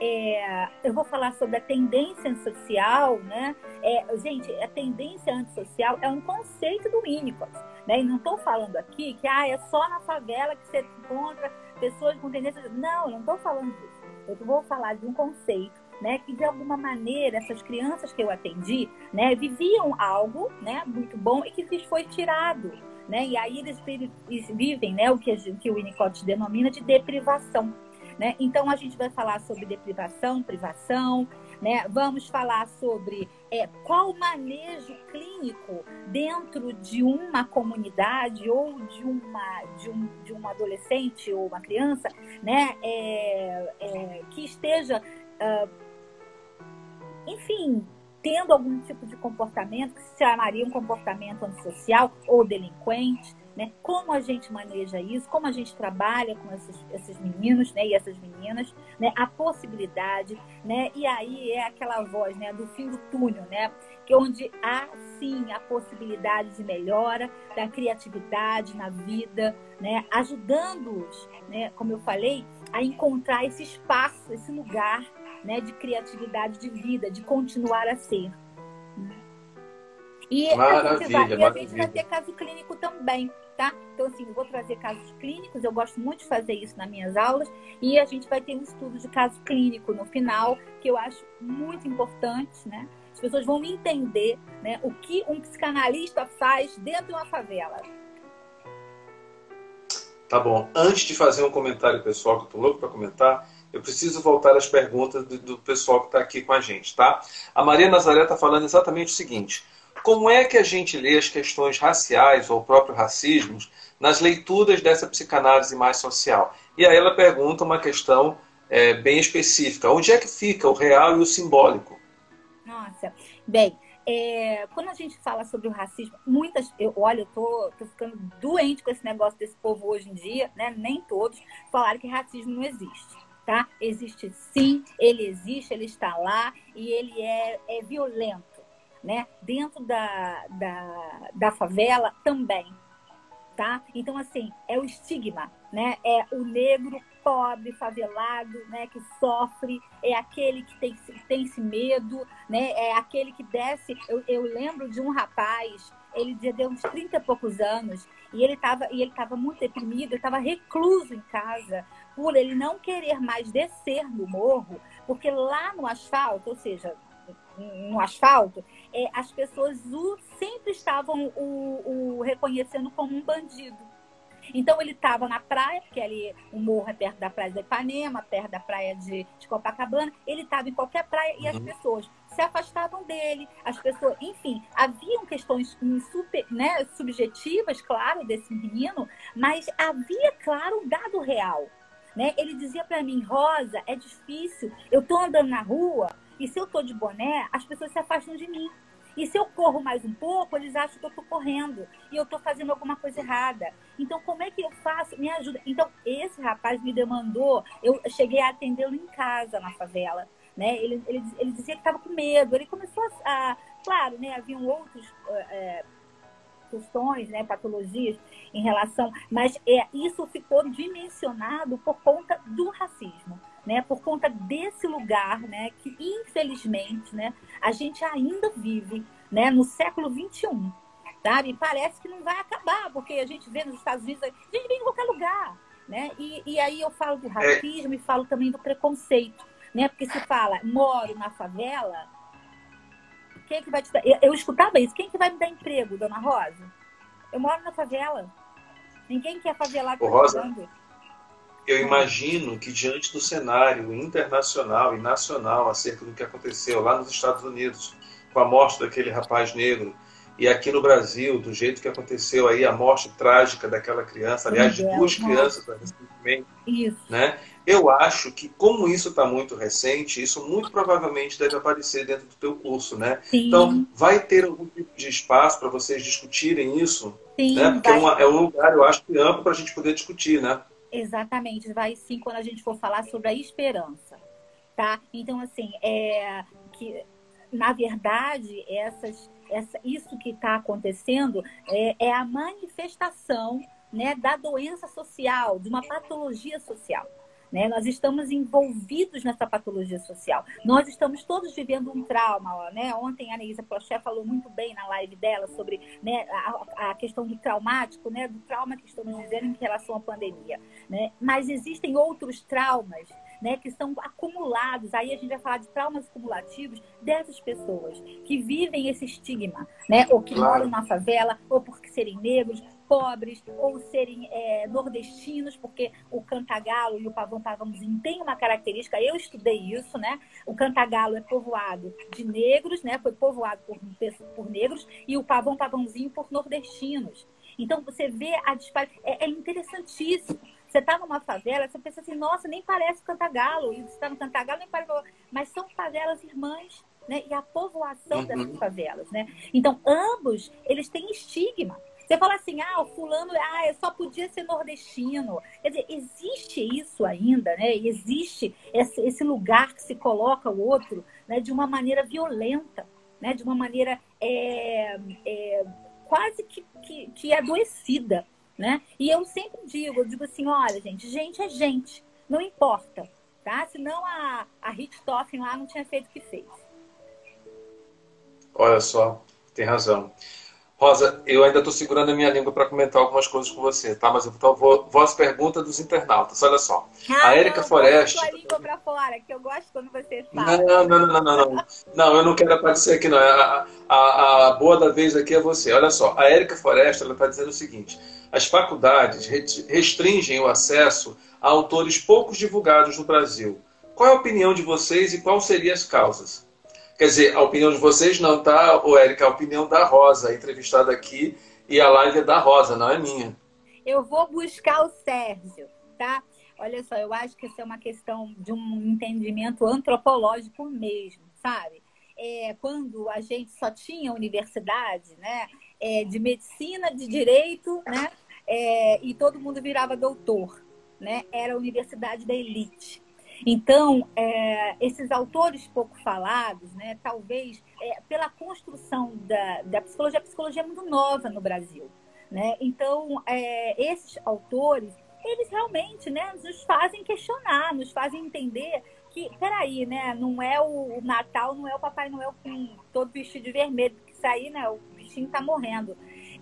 É, eu vou falar sobre a tendência antissocial, né? É, gente, a tendência antissocial é um conceito do Winnicott, né? E não estou falando aqui que ah, é só na favela que você encontra pessoas com tendência. Não, eu não estou falando disso. Eu vou falar de um conceito, né, que de alguma maneira essas crianças que eu atendi, né, viviam algo, né, muito bom e que lhes foi tirado, né? E aí eles vivem, né, o que, que o Winnicott denomina de deprivação, né? Então a gente vai falar sobre deprivação, privação, né? Vamos falar sobre é, qual o manejo clínico dentro de uma comunidade ou de uma de um, de adolescente ou uma criança, né? É, é, que esteja, uh, enfim, tendo algum tipo de comportamento que se chamaria um comportamento antissocial ou delinquente né? Como a gente maneja isso, como a gente trabalha com esses, esses meninos né? e essas meninas, né? a possibilidade, né? e aí é aquela voz né? do fim do túnel, né? que é onde há sim a possibilidade de melhora da criatividade na vida, né? ajudando-os, né? como eu falei, a encontrar esse espaço, esse lugar né? de criatividade de vida, de continuar a ser. E maravilha, a gente vai, e a gente vai ter caso clínico também tá? Então, assim, vou trazer casos clínicos, eu gosto muito de fazer isso nas minhas aulas, e a gente vai ter um estudo de caso clínico no final, que eu acho muito importante, né? As pessoas vão entender né, o que um psicanalista faz dentro de uma favela. Tá bom. Antes de fazer um comentário pessoal, que eu tô louco para comentar, eu preciso voltar às perguntas do, do pessoal que está aqui com a gente, tá? A Maria Nazaré está falando exatamente o seguinte: como é que a gente lê as questões raciais ou o próprio racismo nas leituras dessa psicanálise mais social? E aí ela pergunta uma questão é, bem específica: onde é que fica o real e o simbólico? Nossa, bem, é, quando a gente fala sobre o racismo, muitas. Eu, olha, eu tô, tô ficando doente com esse negócio desse povo hoje em dia, né? Nem todos falaram que racismo não existe. Tá? Existe sim, ele existe, ele está lá e ele é, é violento né? Dentro da, da, da favela também, tá? Então, assim, é o estigma, né? É o negro pobre, favelado, né? Que sofre, é aquele que tem, tem esse medo, né? É aquele que desce... Eu, eu lembro de um rapaz, ele deu uns 30 e poucos anos, e ele estava e ele tava muito deprimido, ele estava recluso em casa, por ele não querer mais descer do morro, porque lá no asfalto, ou seja, no asfalto, é, as pessoas o, sempre estavam o, o reconhecendo como um bandido. Então ele estava na praia, porque ali o morro é perto da praia de Ipanema, perto da praia de, de Copacabana. Ele estava em qualquer praia e as uhum. pessoas se afastavam dele. As pessoas, enfim, haviam questões super, né, subjetivas, claro, desse menino, mas havia, claro, um dado real. Né? Ele dizia para mim, Rosa, é difícil. Eu estou andando na rua e se eu estou de boné, as pessoas se afastam de mim. E se eu corro mais um pouco, eles acham que eu estou correndo e eu estou fazendo alguma coisa errada. Então, como é que eu faço? Me ajuda. Então, esse rapaz me demandou, eu cheguei a atendê-lo em casa, na favela. né? Ele, ele, ele dizia que estava com medo. Ele começou a, a claro, né? Haviam outros é, questões, né? Patologias em relação, mas é isso ficou dimensionado por conta do racismo, né? Por conta desse lugar, né? Que infelizmente, né? A gente ainda vive, né? No século 21 sabe? Parece que não vai acabar, porque a gente vê nos Estados Unidos, a gente vem em qualquer lugar, né? E, e aí eu falo do racismo é. e falo também do preconceito, né? Porque se fala, moro na favela, quem é que vai te dar? Eu, eu escutava isso, quem é que vai me dar emprego, dona Rosa? Eu moro na favela. Ninguém quer favelar Ô, Rosa, eu imagino que diante do cenário internacional e nacional acerca do que aconteceu lá nos Estados Unidos, com a morte daquele rapaz negro, e aqui no Brasil, do jeito que aconteceu aí, a morte trágica daquela criança, aliás, de duas crianças recentemente, né? Eu acho que, como isso está muito recente, isso muito provavelmente deve aparecer dentro do teu curso, né? Sim. Então, vai ter algum tipo de espaço para vocês discutirem isso? Sim, né? Porque é, uma, é, um lugar, eu acho, amplo para a gente poder discutir, né? Exatamente, vai sim quando a gente for falar sobre a esperança, tá? Então, assim, é que, na verdade, essas essa, isso que está acontecendo é, é, a manifestação né, da doença social, de uma patologia social. Né? Nós estamos envolvidos nessa patologia social. Nós estamos todos vivendo um trauma. Né? Ontem a Neisa Proché falou muito bem na live dela sobre né, a, a, questão do traumático, né, do trauma que estamos vivendo em relação à pandemia. Né? Mas existem outros traumas né, que são acumulados. Aí a gente vai falar de traumas acumulativos dessas pessoas que vivem esse estigma, né, ou que claro. moram na favela, ou por serem negros, pobres, ou serem é, nordestinos, porque o cantagalo e o pavão pavãozinho têm uma característica. Eu estudei isso, né? O cantagalo é povoado de negros, né? Foi povoado por, por negros e o pavão pavãozinho por nordestinos. Então você vê a disparidade. É, é interessantíssimo. Você está numa favela, você pensa assim, nossa, nem parece Cantagalo. E você está no Cantagalo, nem parece. Mas são favelas irmãs, né? E a povoação uhum. dessas favelas, né? Então, ambos, eles têm estigma. Você fala assim, ah, o fulano, ah, só podia ser nordestino. Quer dizer, existe isso ainda, né? Existe esse, lugar que se coloca o outro né, de uma maneira violenta, né? De uma maneira é, é, quase que, que, que adoecida né? E eu sempre digo, eu digo assim, olha, gente, gente é gente, não importa, tá? Senão a, a Richthofen lá não tinha feito o que fez. Olha só, tem razão. Rosa, eu ainda estou segurando a minha língua para comentar algumas coisas com você, tá? Mas então vou, vou às perguntas dos internautas. Olha só. Ah, a Érica Foreste. a língua para fora, que eu gosto quando você fala. Não, não, não, não, não. Não, eu não quero aparecer aqui, não. A, a, a boa da vez aqui é você. Olha só. A Érica Foreste, ela está dizendo o seguinte: as faculdades restringem o acesso a autores poucos divulgados no Brasil. Qual é a opinião de vocês e quais seriam as causas? Quer dizer, a opinião de vocês não tá, o Érica, a opinião da Rosa, entrevistada aqui, e a live é da Rosa, não é minha. Eu vou buscar o Sérgio, tá? Olha só, eu acho que isso é uma questão de um entendimento antropológico mesmo, sabe? É, quando a gente só tinha universidade, né? É, de medicina, de direito, né? É, e todo mundo virava doutor, né? Era a universidade da elite. Então, é, esses autores pouco falados, né, talvez é, pela construção da, da psicologia, a psicologia é muito nova no Brasil. Né? Então, é, esses autores, eles realmente né, nos fazem questionar, nos fazem entender que, peraí, né, não é o, Natal, não é o Papai Noel com todo vestido de vermelho, porque isso aí, né, o bichinho está morrendo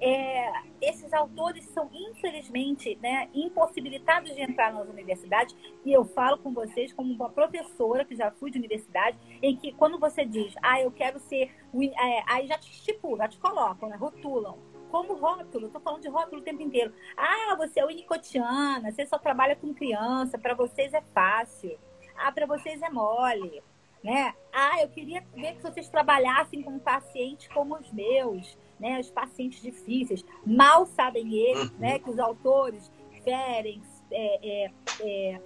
é, esses autores são, infelizmente, né, impossibilitados de entrar nas universidades. E eu falo com vocês como uma professora que já fui de universidade, em que quando você diz, ah, eu quero ser. É, aí já te estipulam, já te colocam, né, rotulam como rótulo, estou falando de rótulo o tempo inteiro. Ah, você é unicotiana, você só trabalha com criança, para vocês é fácil. Ah, para vocês é mole. Né? Ah, eu queria ver que vocês trabalhassem com pacientes como os meus né, os pacientes difíceis. Mal sabem eles uhum. né, que os autores Ferenc, é, é, é,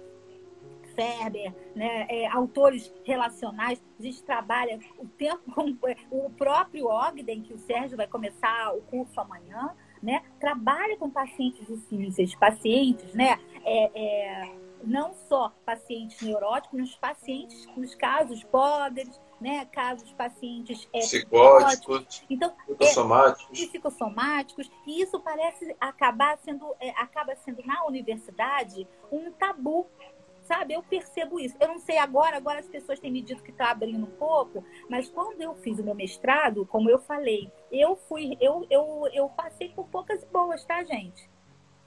Ferber, né, é, autores relacionais, a gente trabalha o tempo com o próprio Ogden, que o Sérgio vai começar o curso amanhã, né, trabalha com pacientes difíceis, pacientes né, é, é, não só pacientes neuróticos, mas pacientes nos casos pobres, né, casos pacientes é, psicóticos, então, psicossomáticos. É, psicossomáticos, e isso parece acabar sendo, é, acaba sendo na universidade um tabu sabe? Eu percebo isso. Eu não sei agora, agora as pessoas têm me dito que está abrindo um pouco, mas quando eu fiz o meu mestrado, como eu falei, eu fui, eu, eu, eu passei por poucas boas, tá, gente?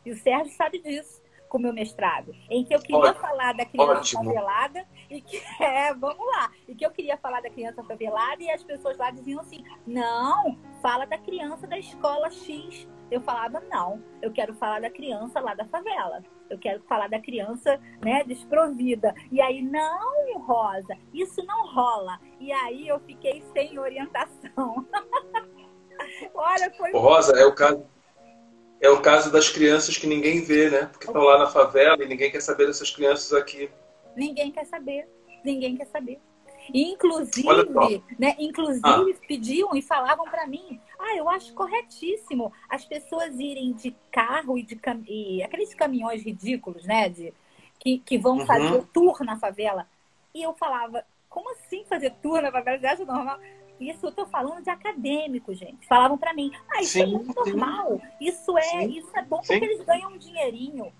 E o Sérgio sabe disso com o meu mestrado, em que eu queria Ótimo. falar da criança Ótimo. favelada e que é, vamos lá, e que eu queria falar da criança favelada e as pessoas lá diziam assim: "Não, fala da criança da escola X". Eu falava: "Não, eu quero falar da criança lá da favela. Eu quero falar da criança, né, desprovida". E aí: "Não, Rosa, isso não rola". E aí eu fiquei sem orientação. Olha, foi Rosa, é o caso é o caso das crianças que ninguém vê, né? Porque estão lá na favela e ninguém quer saber dessas crianças aqui. Ninguém quer saber. Ninguém quer saber. inclusive, né, inclusive ah. pediam e falavam para mim, ah, eu acho corretíssimo as pessoas irem de carro e de cam... e aqueles caminhões ridículos, né, de que, que vão uhum. fazer tour na favela. E eu falava, como assim fazer tour na favela? Você acha normal? Isso eu tô falando de acadêmico, gente. Falavam para mim, ah, isso é sim, é muito sim. normal. Isso é, sim. isso é bom porque eles ganham um dinheirinho.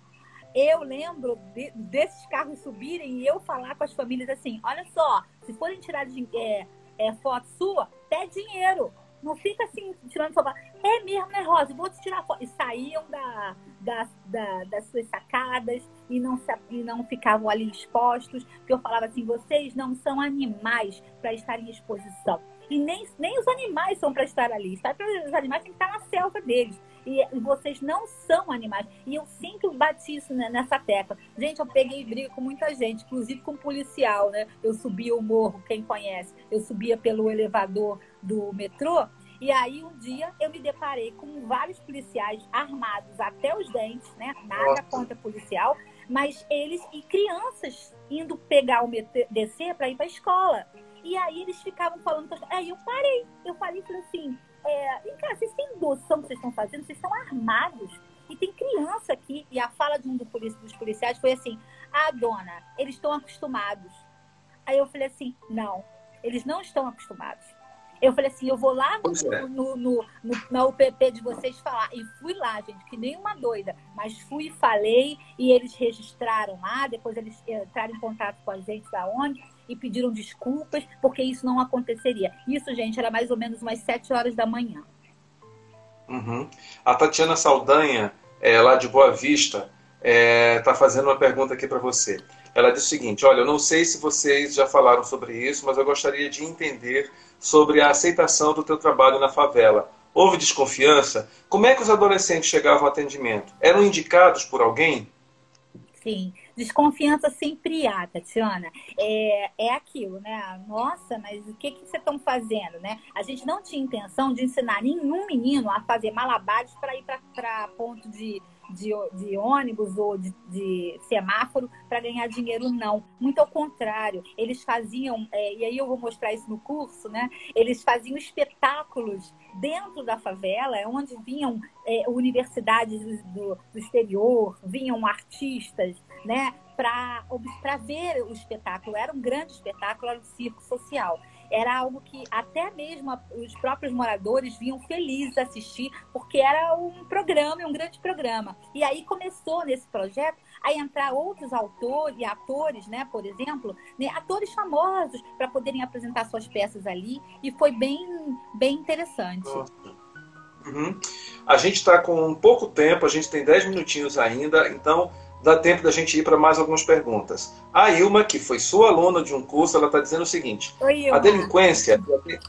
Eu lembro de, desses carros subirem e eu falar com as famílias assim: olha só, se forem tirar de, é, é, foto sua, pede dinheiro. Não fica assim, tirando foto. É mesmo, né, Rosa? Vou te tirar foto. E saíam da, da, da, das suas sacadas e não, se, e não ficavam ali expostos. Porque eu falava assim: vocês não são animais para estar em exposição. E nem, nem os animais são para estar ali. Os animais têm que estar na selva deles. E, vocês não são animais. E eu sempre bati isso nessa tecla. Gente, eu peguei briga com muita gente, inclusive com policial, né? Eu subia o morro, quem conhece, eu subia pelo elevador do metrô. E aí um dia eu me deparei com vários policiais armados até os dentes, né? Nada contra policial, mas eles e crianças indo pegar o metrô, descer para ir para a escola. E aí eles ficavam falando. Aí eu parei. Eu falei, falei assim: é, vem cá, vocês têm noção do que vocês estão fazendo? Vocês estão armados. E tem criança aqui. E a fala de um dos policiais foi assim: Ah, dona, eles estão acostumados. Aí eu falei assim: Não, eles não estão acostumados. Eu falei assim, eu vou lá no, é. no, no, no, na UPP de vocês falar. E fui lá, gente, que nem uma doida. Mas fui e falei, e eles registraram lá, depois eles entraram em contato com a gente da ONG e pediram desculpas, porque isso não aconteceria. Isso, gente, era mais ou menos umas 7 horas da manhã. Uhum. A Tatiana Saldanha, é, lá de Boa Vista, está é, tá fazendo uma pergunta aqui para você. Ela diz o seguinte: Olha, eu não sei se vocês já falaram sobre isso, mas eu gostaria de entender sobre a aceitação do teu trabalho na favela. Houve desconfiança? Como é que os adolescentes chegavam ao atendimento? Eram indicados por alguém? Sim, desconfiança sempre há, Tatiana. É, é aquilo, né? Nossa, mas o que, que vocês estão fazendo, né? A gente não tinha intenção de ensinar nenhum menino a fazer malabares para ir para ponto de de, de ônibus ou de, de semáforo para ganhar dinheiro, não. Muito ao contrário, eles faziam, é, e aí eu vou mostrar isso no curso, né? Eles faziam espetáculos dentro da favela, onde vinham é, universidades do, do exterior, vinham artistas, né? Para ver o espetáculo. Era um grande espetáculo, era um circo social era algo que até mesmo os próprios moradores vinham felizes assistir, porque era um programa, um grande programa. E aí começou nesse projeto a entrar outros autores e atores, né, por exemplo, né, atores famosos para poderem apresentar suas peças ali, e foi bem, bem interessante. Uhum. A gente está com pouco tempo, a gente tem 10 minutinhos ainda, então dá tempo da gente ir para mais algumas perguntas. A Ilma, que foi sua aluna de um curso, ela está dizendo o seguinte: Oi, a delinquência,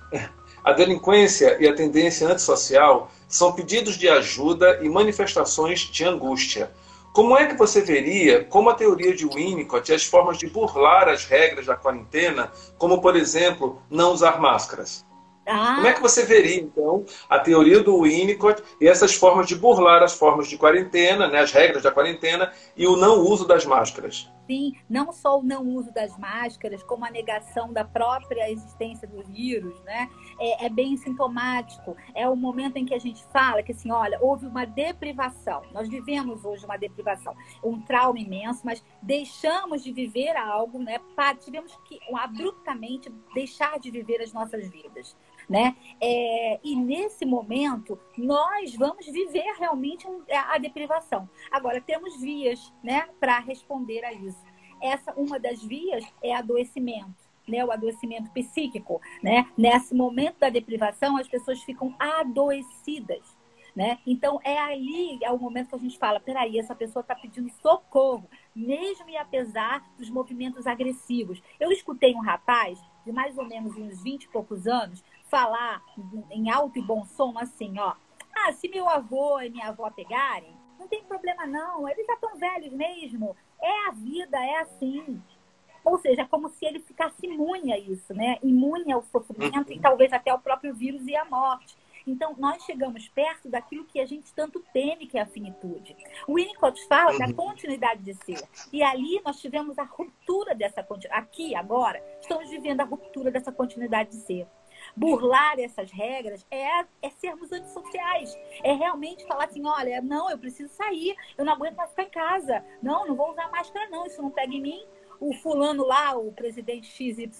a delinquência e a tendência antissocial são pedidos de ajuda e manifestações de angústia. Como é que você veria como a teoria de Winnicott e as formas de burlar as regras da quarentena, como por exemplo, não usar máscaras? Ah. Como é que você veria, então, a teoria do Winnicott e essas formas de burlar as formas de quarentena, né, as regras da quarentena e o não uso das máscaras? Sim, não só o não uso das máscaras, como a negação da própria existência do vírus, né? É, é bem sintomático. É o momento em que a gente fala que, assim, olha, houve uma deprivação. Nós vivemos hoje uma deprivação, um trauma imenso, mas deixamos de viver algo, né? Tivemos que abruptamente deixar de viver as nossas vidas né? É, e nesse momento nós vamos viver realmente a deprivação. Agora temos vias, né, para responder a isso. Essa uma das vias é adoecimento. Né, o adoecimento psíquico, né? Nesse momento da deprivação, as pessoas ficam adoecidas, né? Então é ali é o momento que a gente fala, peraí, essa pessoa está pedindo socorro, mesmo e apesar dos movimentos agressivos. Eu escutei um rapaz de mais ou menos uns 20 e poucos anos falar em alto e bom som assim, ó. Ah, se meu avô e minha avó pegarem, não tem problema não, eles já estão velhos mesmo. É a vida, é assim. Ou seja, é como se ele ficasse imune a isso, né? Imune ao sofrimento e talvez até ao próprio vírus e à morte. Então, nós chegamos perto daquilo que a gente tanto teme, que é a finitude. O Winnicott fala da uhum. continuidade de ser. E ali nós tivemos a ruptura dessa continuidade. Aqui, agora, estamos vivendo a ruptura dessa continuidade de ser burlar essas regras é, é sermos antissociais. É realmente falar assim, olha, não, eu preciso sair, eu não aguento mais ficar em casa. Não, não vou usar máscara não, isso não pega em mim. O fulano lá, o presidente XYZHMN,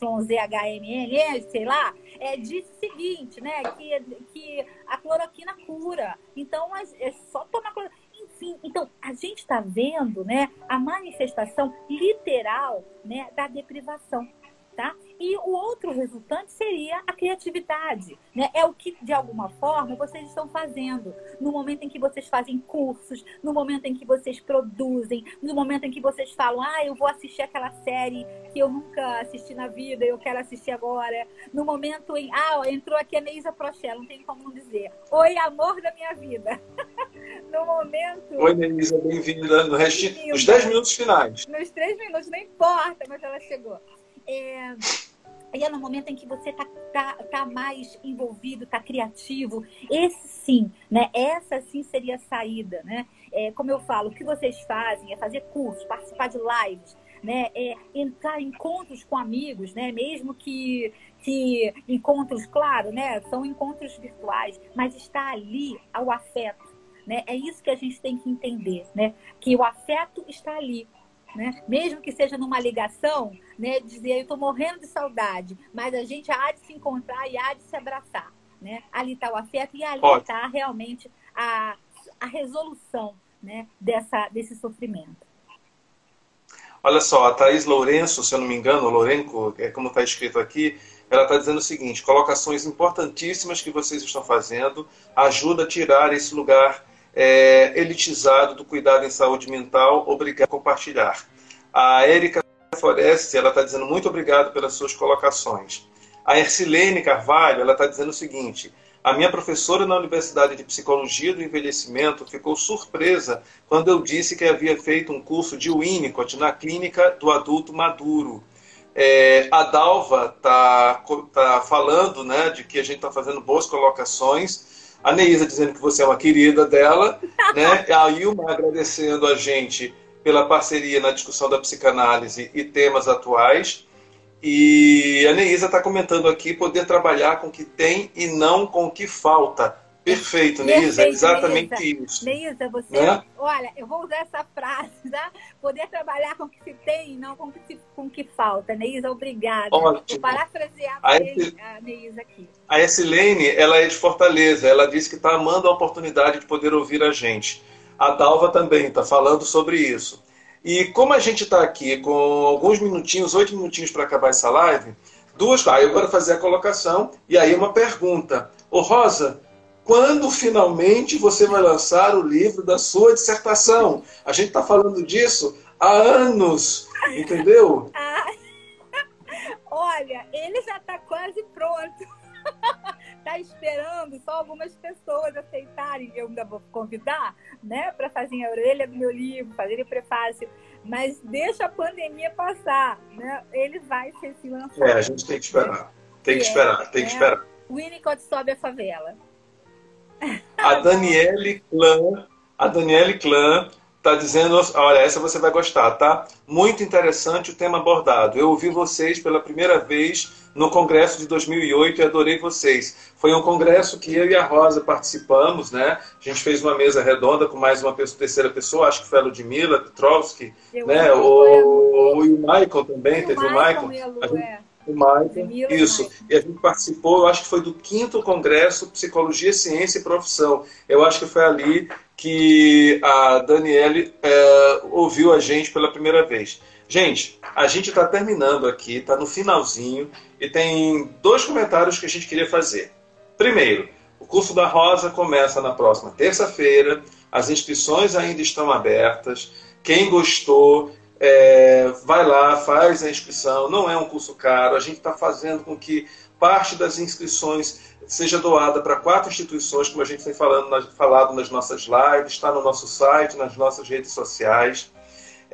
sei lá, é, disse o seguinte, né, que, que a cloroquina cura. Então, é só tomar cloroquina enfim, então a gente está vendo, né, a manifestação literal, né, da deprivação, tá? E o outro resultante seria a criatividade. Né? É o que, de alguma forma, vocês estão fazendo. No momento em que vocês fazem cursos, no momento em que vocês produzem, no momento em que vocês falam, ah, eu vou assistir aquela série que eu nunca assisti na vida, eu quero assistir agora. No momento em. Ah, entrou aqui a Neisa Prochella, não tem como não dizer. Oi, amor da minha vida. no momento. Oi, Neisa, bem-vinda no resto, nos 10 minutos finais. Nos 3 minutos, não importa, mas ela chegou. É, e é no momento em que você está tá, tá mais envolvido, está criativo. Esse sim, né? Essa sim seria a saída, né? É, como eu falo, o que vocês fazem é fazer cursos, participar de lives, né? É entrar em encontros com amigos, né? Mesmo que, que encontros, claro, né? São encontros virtuais, mas está ali ao afeto, né? É isso que a gente tem que entender, né? Que o afeto está ali, né? Mesmo que seja numa ligação, né? Dizer, eu estou morrendo de saudade, mas a gente há de se encontrar e há de se abraçar, né? Ali está o afeto e ali está realmente a, a resolução, né? Dessa, desse sofrimento. Olha só, a Thaís Lourenço, se eu não me engano, Lourenco, é como está escrito aqui, ela está dizendo o seguinte: colocações importantíssimas que vocês estão fazendo ajuda a tirar esse lugar é, elitizado do cuidado em saúde mental. Obrigado por compartilhar. A Érica Foreste, ela está dizendo muito obrigado pelas suas colocações. A Ercilene Carvalho, ela está dizendo o seguinte: a minha professora na Universidade de Psicologia do Envelhecimento ficou surpresa quando eu disse que havia feito um curso de Winnicott na clínica do adulto maduro. É, a Dalva está tá falando né, de que a gente está fazendo boas colocações a Neisa dizendo que você é uma querida dela, né? A Ilma agradecendo a gente pela parceria na discussão da psicanálise e temas atuais. E a Neisa está comentando aqui poder trabalhar com o que tem e não com o que falta. Perfeito, Neisa, exatamente Neisa. isso. Neisa, você, né? olha, eu vou usar essa frase, tá? Poder trabalhar com o que se tem e não com o que, se, com que falta. Neisa, obrigada. Ótimo. Vou parafrasear a, esse, a Neisa aqui. A Essilene, ela é de Fortaleza, ela disse que está amando a oportunidade de poder ouvir a gente. A Dalva também está falando sobre isso. E como a gente está aqui com alguns minutinhos, oito minutinhos para acabar essa live, duas. Ah, eu quero fazer a colocação e aí uma pergunta. Ô Rosa, quando finalmente você vai lançar o livro da sua dissertação? A gente está falando disso há anos, entendeu? Olha, ele já está quase pronto. Está esperando só algumas pessoas aceitarem. Eu ainda vou convidar, né, para fazer a orelha do meu livro, fazer o prefácio. Mas deixa a pandemia passar, né? Ele vai ser se lançado. É, a gente tem que esperar. Tem que esperar, tem que é. esperar. Winnicott sobe a favela. A Daniele Clã, a Daniele Clã está dizendo, olha, essa você vai gostar, tá? Muito interessante o tema abordado. Eu ouvi vocês pela primeira vez no congresso de 2008 e adorei vocês. Foi um congresso que eu e a Rosa participamos, né? A gente fez uma mesa redonda com mais uma pessoa, terceira pessoa, acho que foi a Ludmilla Petrovski, né? O, o, o Michael também, teve o Michael. Michael. É. O Michael, isso. E a gente participou, eu acho que foi do quinto congresso Psicologia, Ciência e Profissão. Eu acho que foi ali que a Daniele é, ouviu a gente pela primeira vez. Gente, a gente está terminando aqui, está no finalzinho, e tem dois comentários que a gente queria fazer. Primeiro, o curso da Rosa começa na próxima terça-feira, as inscrições ainda estão abertas. Quem gostou, é, vai lá, faz a inscrição. Não é um curso caro, a gente está fazendo com que parte das inscrições seja doada para quatro instituições, como a gente tem falando, falado nas nossas lives, está no nosso site, nas nossas redes sociais.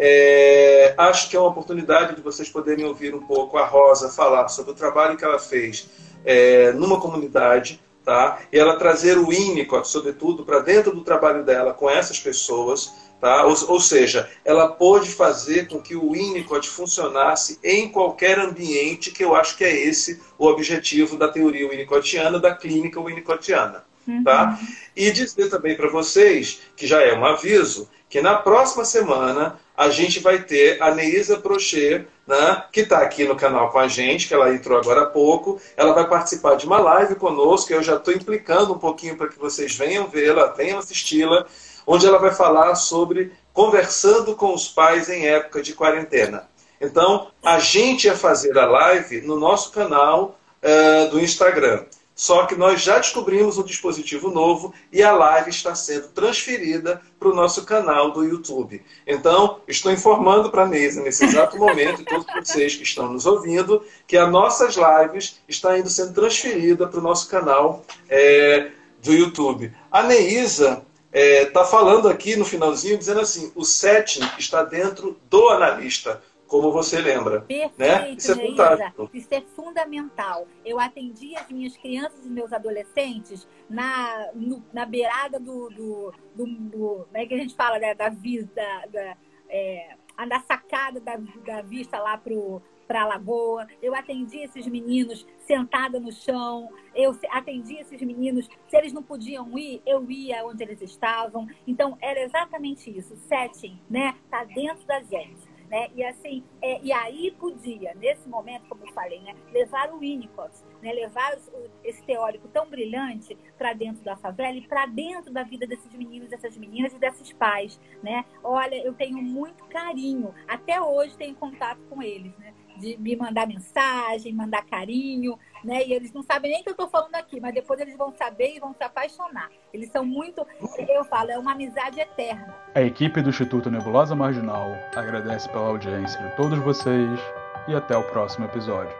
É, acho que é uma oportunidade de vocês poderem ouvir um pouco a Rosa falar sobre o trabalho que ela fez é, numa comunidade, tá? E ela trazer o Winnicott, sobretudo, para dentro do trabalho dela com essas pessoas, Tá? Ou, ou, seja, ela pôde fazer com que o Winnicott funcionasse em qualquer ambiente, que eu acho que é esse o objetivo da teoria winnicottiana, da clínica winnicottiana. Uhum. Tá? E dizer também para vocês, que já é um aviso, que na próxima semana a gente vai ter a Neisa Prochet, né, que está aqui no canal com a gente, que ela entrou agora há pouco. Ela vai participar de uma live conosco, eu já estou implicando um pouquinho para que vocês venham vê-la, venham assisti-la onde ela vai falar sobre conversando com os pais em época de quarentena. Então, a gente ia fazer a live no nosso canal uh, do Instagram. Só que nós já descobrimos um dispositivo novo e a live está sendo transferida para o nosso canal do YouTube. Então, estou informando para a Neisa nesse exato momento, e todos vocês que estão nos ouvindo, que as nossas lives estão indo sendo transferida para o nosso canal é, do YouTube. A Neisa está é, tá falando aqui no finalzinho, dizendo assim, o setting está dentro do analista, como você lembra. Perfeito, né? Isso é fantástico. Isso é fundamental. Eu atendi as minhas crianças e meus adolescentes na, no, na beirada do, do, do, do, Como é que a gente fala? Da, da, da, da é, da sacada da, da vista lá pro para a lagoa, eu atendi esses meninos sentada no chão, eu atendi esses meninos, se eles não podiam ir, eu ia onde eles estavam. Então, era exatamente isso, setting, né? Tá dentro da gente. Né? E assim, é, e aí podia, nesse momento, como eu falei, né, levar o Winnicott, né, levar o, esse teórico tão brilhante para dentro da favela e para dentro da vida desses meninos, dessas meninas e desses pais, né? Olha, eu tenho muito carinho, até hoje tenho contato com eles, né? de me mandar mensagem, mandar carinho, né? E eles não sabem nem que eu estou falando aqui, mas depois eles vão saber e vão se apaixonar. Eles são muito, eu falo, é uma amizade eterna. A equipe do Instituto Nebulosa Marginal agradece pela audiência de todos vocês e até o próximo episódio.